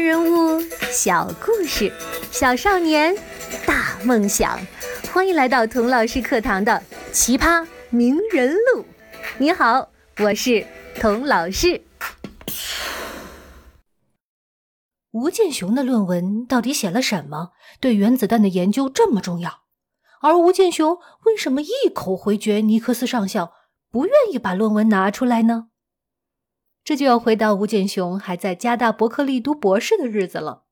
人物小故事，小少年大梦想。欢迎来到童老师课堂的《奇葩名人录》。你好，我是童老师。吴健雄的论文到底写了什么？对原子弹的研究这么重要？而吴健雄为什么一口回绝尼克斯上校，不愿意把论文拿出来呢？这就要回到吴健雄还在加大伯克利读博士的日子了。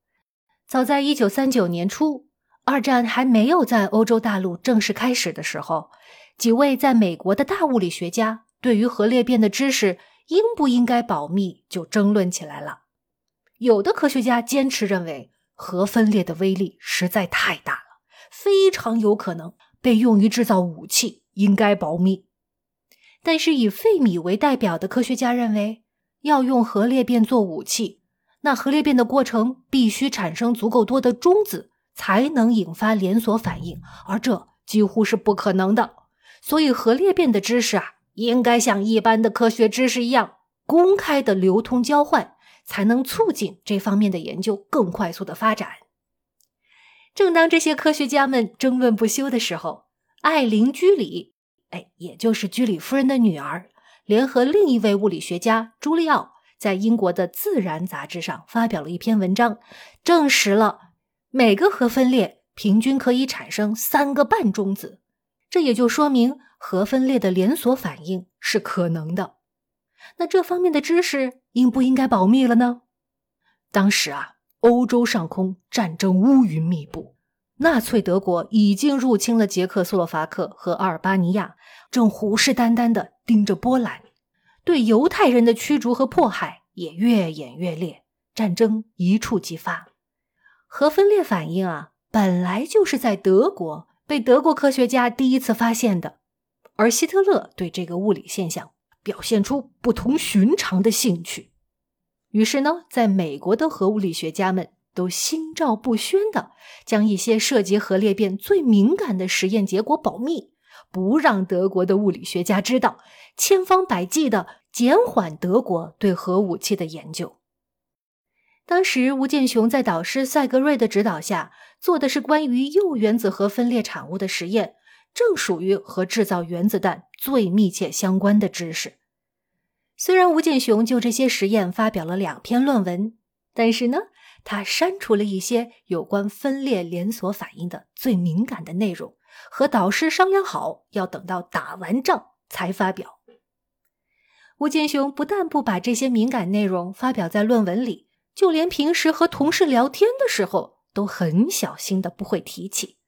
早在一九三九年初，二战还没有在欧洲大陆正式开始的时候，几位在美国的大物理学家对于核裂变的知识应不应该保密就争论起来了。有的科学家坚持认为，核分裂的威力实在太大了，非常有可能被用于制造武器，应该保密。但是以费米为代表的科学家认为，要用核裂变做武器，那核裂变的过程必须产生足够多的中子，才能引发连锁反应，而这几乎是不可能的。所以，核裂变的知识啊，应该像一般的科学知识一样公开的流通交换，才能促进这方面的研究更快速的发展。正当这些科学家们争论不休的时候，艾琳·居里，哎，也就是居里夫人的女儿。联合另一位物理学家朱利奥，在英国的《自然》杂志上发表了一篇文章，证实了每个核分裂平均可以产生三个半中子，这也就说明核分裂的连锁反应是可能的。那这方面的知识应不应该保密了呢？当时啊，欧洲上空战争乌云密布，纳粹德国已经入侵了捷克斯洛伐克和阿尔巴尼亚。正虎视眈眈地盯着波兰，对犹太人的驱逐和迫害也越演越烈，战争一触即发。核分裂反应啊，本来就是在德国被德国科学家第一次发现的，而希特勒对这个物理现象表现出不同寻常的兴趣。于是呢，在美国的核物理学家们都心照不宣的将一些涉及核裂变最敏感的实验结果保密。不让德国的物理学家知道，千方百计的减缓德国对核武器的研究。当时，吴健雄在导师赛格瑞的指导下做的是关于铀原子核分裂产物的实验，正属于和制造原子弹最密切相关的知识。虽然吴健雄就这些实验发表了两篇论文，但是呢，他删除了一些有关分裂连锁反应的最敏感的内容。和导师商量好，要等到打完仗才发表。吴健雄不但不把这些敏感内容发表在论文里，就连平时和同事聊天的时候都很小心的不会提起。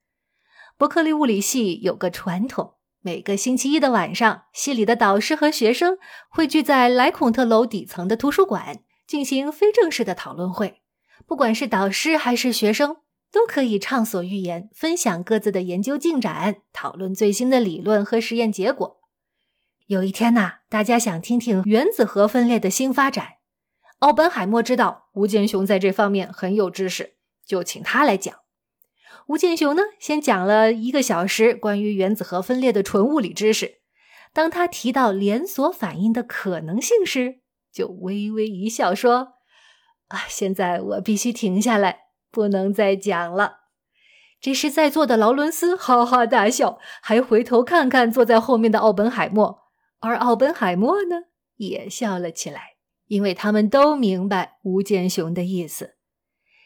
伯克利物理系有个传统，每个星期一的晚上，系里的导师和学生会聚在莱孔特楼底层的图书馆进行非正式的讨论会，不管是导师还是学生。都可以畅所欲言，分享各自的研究进展，讨论最新的理论和实验结果。有一天呐，大家想听听原子核分裂的新发展。奥本海默知道吴健雄在这方面很有知识，就请他来讲。吴健雄呢，先讲了一个小时关于原子核分裂的纯物理知识。当他提到连锁反应的可能性时，就微微一笑说：“啊，现在我必须停下来。”不能再讲了。这时，在座的劳伦斯哈哈大笑，还回头看看坐在后面的奥本海默，而奥本海默呢，也笑了起来，因为他们都明白吴健雄的意思。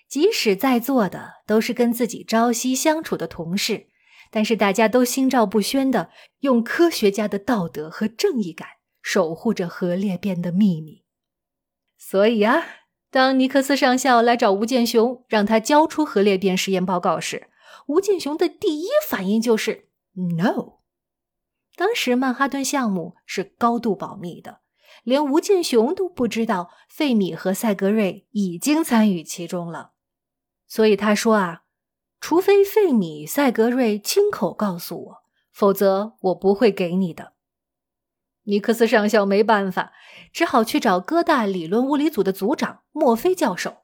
即使在座的都是跟自己朝夕相处的同事，但是大家都心照不宣的用科学家的道德和正义感守护着核裂变的秘密。所以啊。当尼克斯上校来找吴健雄，让他交出核裂变实验报告时，吴健雄的第一反应就是 “no”。当时曼哈顿项目是高度保密的，连吴健雄都不知道费米和赛格瑞已经参与其中了。所以他说：“啊，除非费米、赛格瑞亲口告诉我，否则我不会给你的。”尼克斯上校没办法，只好去找哥大理论物理组的组长墨菲教授。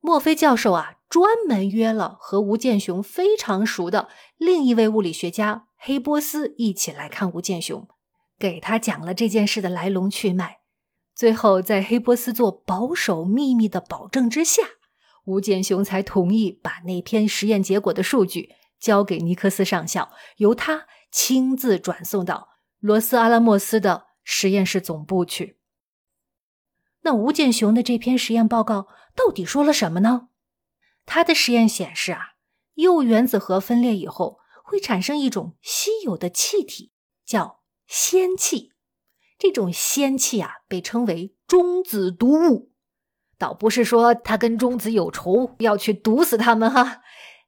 墨菲教授啊，专门约了和吴健雄非常熟的另一位物理学家黑波斯一起来看吴健雄，给他讲了这件事的来龙去脉。最后，在黑波斯做保守秘密的保证之下，吴健雄才同意把那篇实验结果的数据交给尼克斯上校，由他亲自转送到罗斯阿拉莫斯的实验室总部去。那吴健雄的这篇实验报告到底说了什么呢？他的实验显示啊，铀原子核分裂以后会产生一种稀有的气体，叫氙气。这种氙气啊，被称为中子毒物。倒不是说他跟中子有仇，要去毒死他们哈。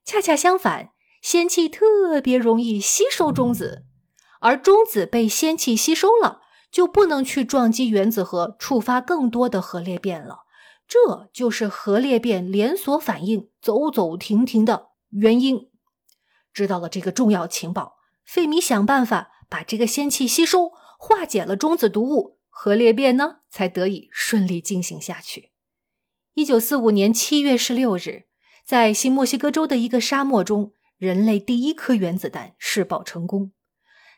恰恰相反，氙气特别容易吸收中子，而中子被氙气吸收了，就不能去撞击原子核，触发更多的核裂变了。这就是核裂变连锁反应走走停停的原因。知道了这个重要情报，费米想办法把这个氙气吸收，化解了中子毒物，核裂变呢才得以顺利进行下去。一九四五年七月十六日，在新墨西哥州的一个沙漠中，人类第一颗原子弹试爆成功。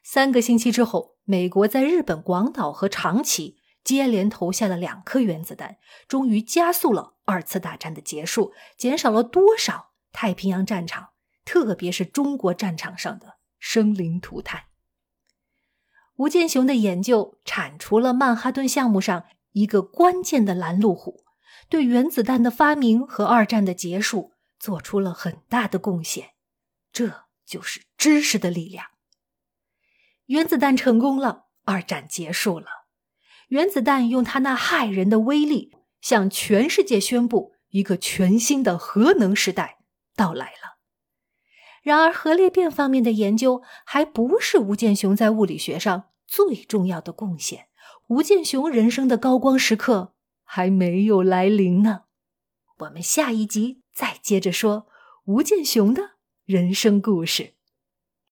三个星期之后，美国在日本广岛和长崎接连投下了两颗原子弹，终于加速了二次大战的结束，减少了多少太平洋战场，特别是中国战场上的生灵涂炭。吴健雄的研究铲除了曼哈顿项目上一个关键的拦路虎。对原子弹的发明和二战的结束做出了很大的贡献，这就是知识的力量。原子弹成功了，二战结束了。原子弹用它那骇人的威力，向全世界宣布一个全新的核能时代到来了。然而，核裂变方面的研究还不是吴健雄在物理学上最重要的贡献。吴健雄人生的高光时刻。还没有来临呢，我们下一集再接着说吴建雄的人生故事。